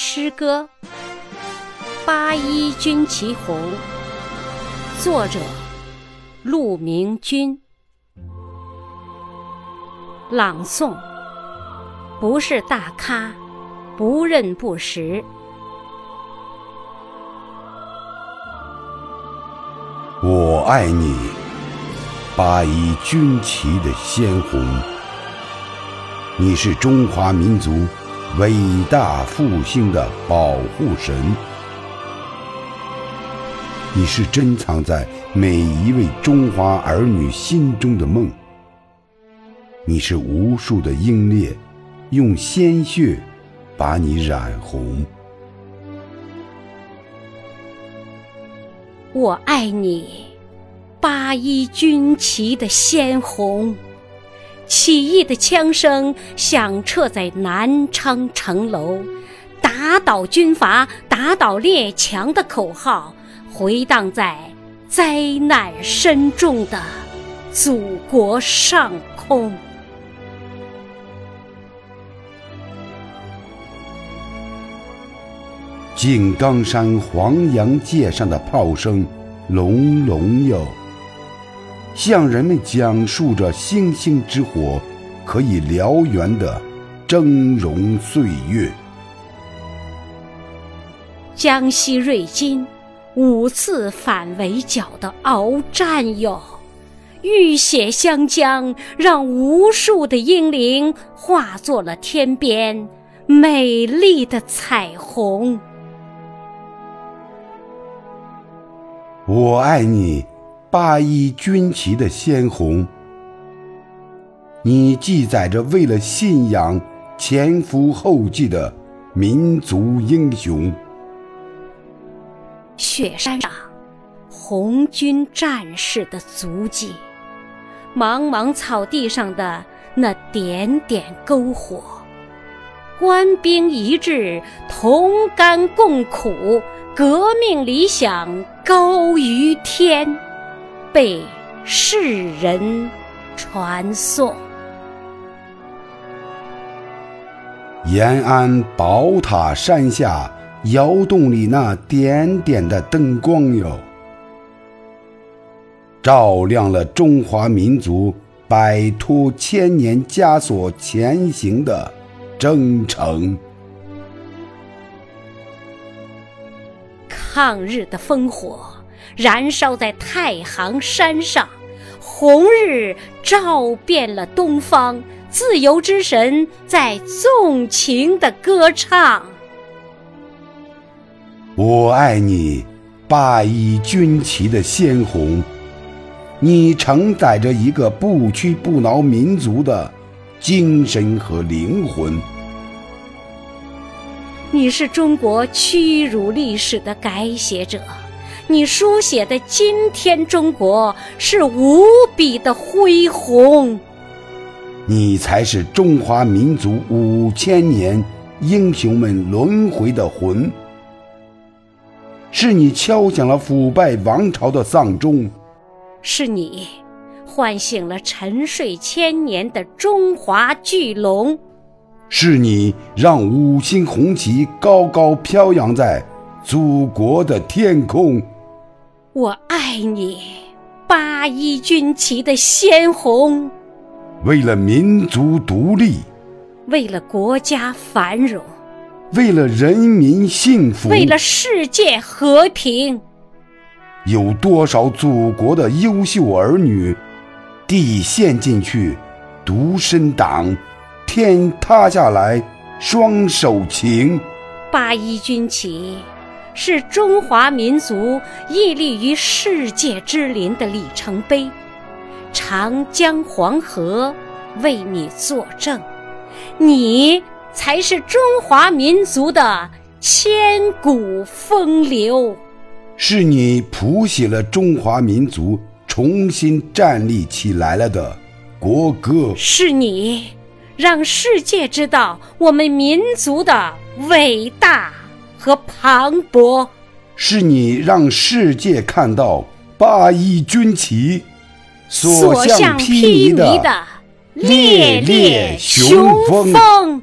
诗歌《八一军旗红》，作者陆明君，朗诵不是大咖，不认不识。我爱你，八一军旗的鲜红，你是中华民族。伟大复兴的保护神，你是珍藏在每一位中华儿女心中的梦。你是无数的英烈用鲜血把你染红。我爱你，八一军旗的鲜红。起义的枪声响彻在南昌城楼，打倒军阀、打倒列强的口号回荡在灾难深重的祖国上空。井冈山黄洋界上的炮声隆隆哟。向人们讲述着星星之火可以燎原的峥嵘岁月。江西瑞金五次反围剿的鏖战哟，浴血湘江，让无数的英灵化作了天边美丽的彩虹。我爱你。八一军旗的鲜红，你记载着为了信仰前赴后继的民族英雄。雪山上，红军战士的足迹；茫茫草地上的那点点篝火，官兵一致，同甘共苦，革命理想高于天。被世人传颂。延安宝塔山下窑洞里那点点的灯光哟，照亮了中华民族摆脱千年枷锁前行的征程。抗日的烽火。燃烧在太行山上，红日照遍了东方，自由之神在纵情的歌唱。我爱你，八一军旗的鲜红，你承载着一个不屈不挠民族的精神和灵魂。你是中国屈辱历史的改写者。你书写的今天中国是无比的恢宏，你才是中华民族五千年英雄们轮回的魂，是你敲响了腐败王朝的丧钟，是你唤醒了沉睡千年的中华巨龙，是你让五星红旗高高飘扬在祖国的天空。我爱你，八一军旗的鲜红。为了民族独立，为了国家繁荣，为了人民幸福，为了世界和平，有多少祖国的优秀儿女，地陷进去，独身党，天塌下来，双手擎。八一军旗。是中华民族屹立于世界之林的里程碑，长江黄河为你作证，你才是中华民族的千古风流。是你谱写了中华民族重新站立起来了的国歌。是你让世界知道我们民族的伟大。和磅礴，是你让世界看到八一军旗所向披靡的烈烈雄风。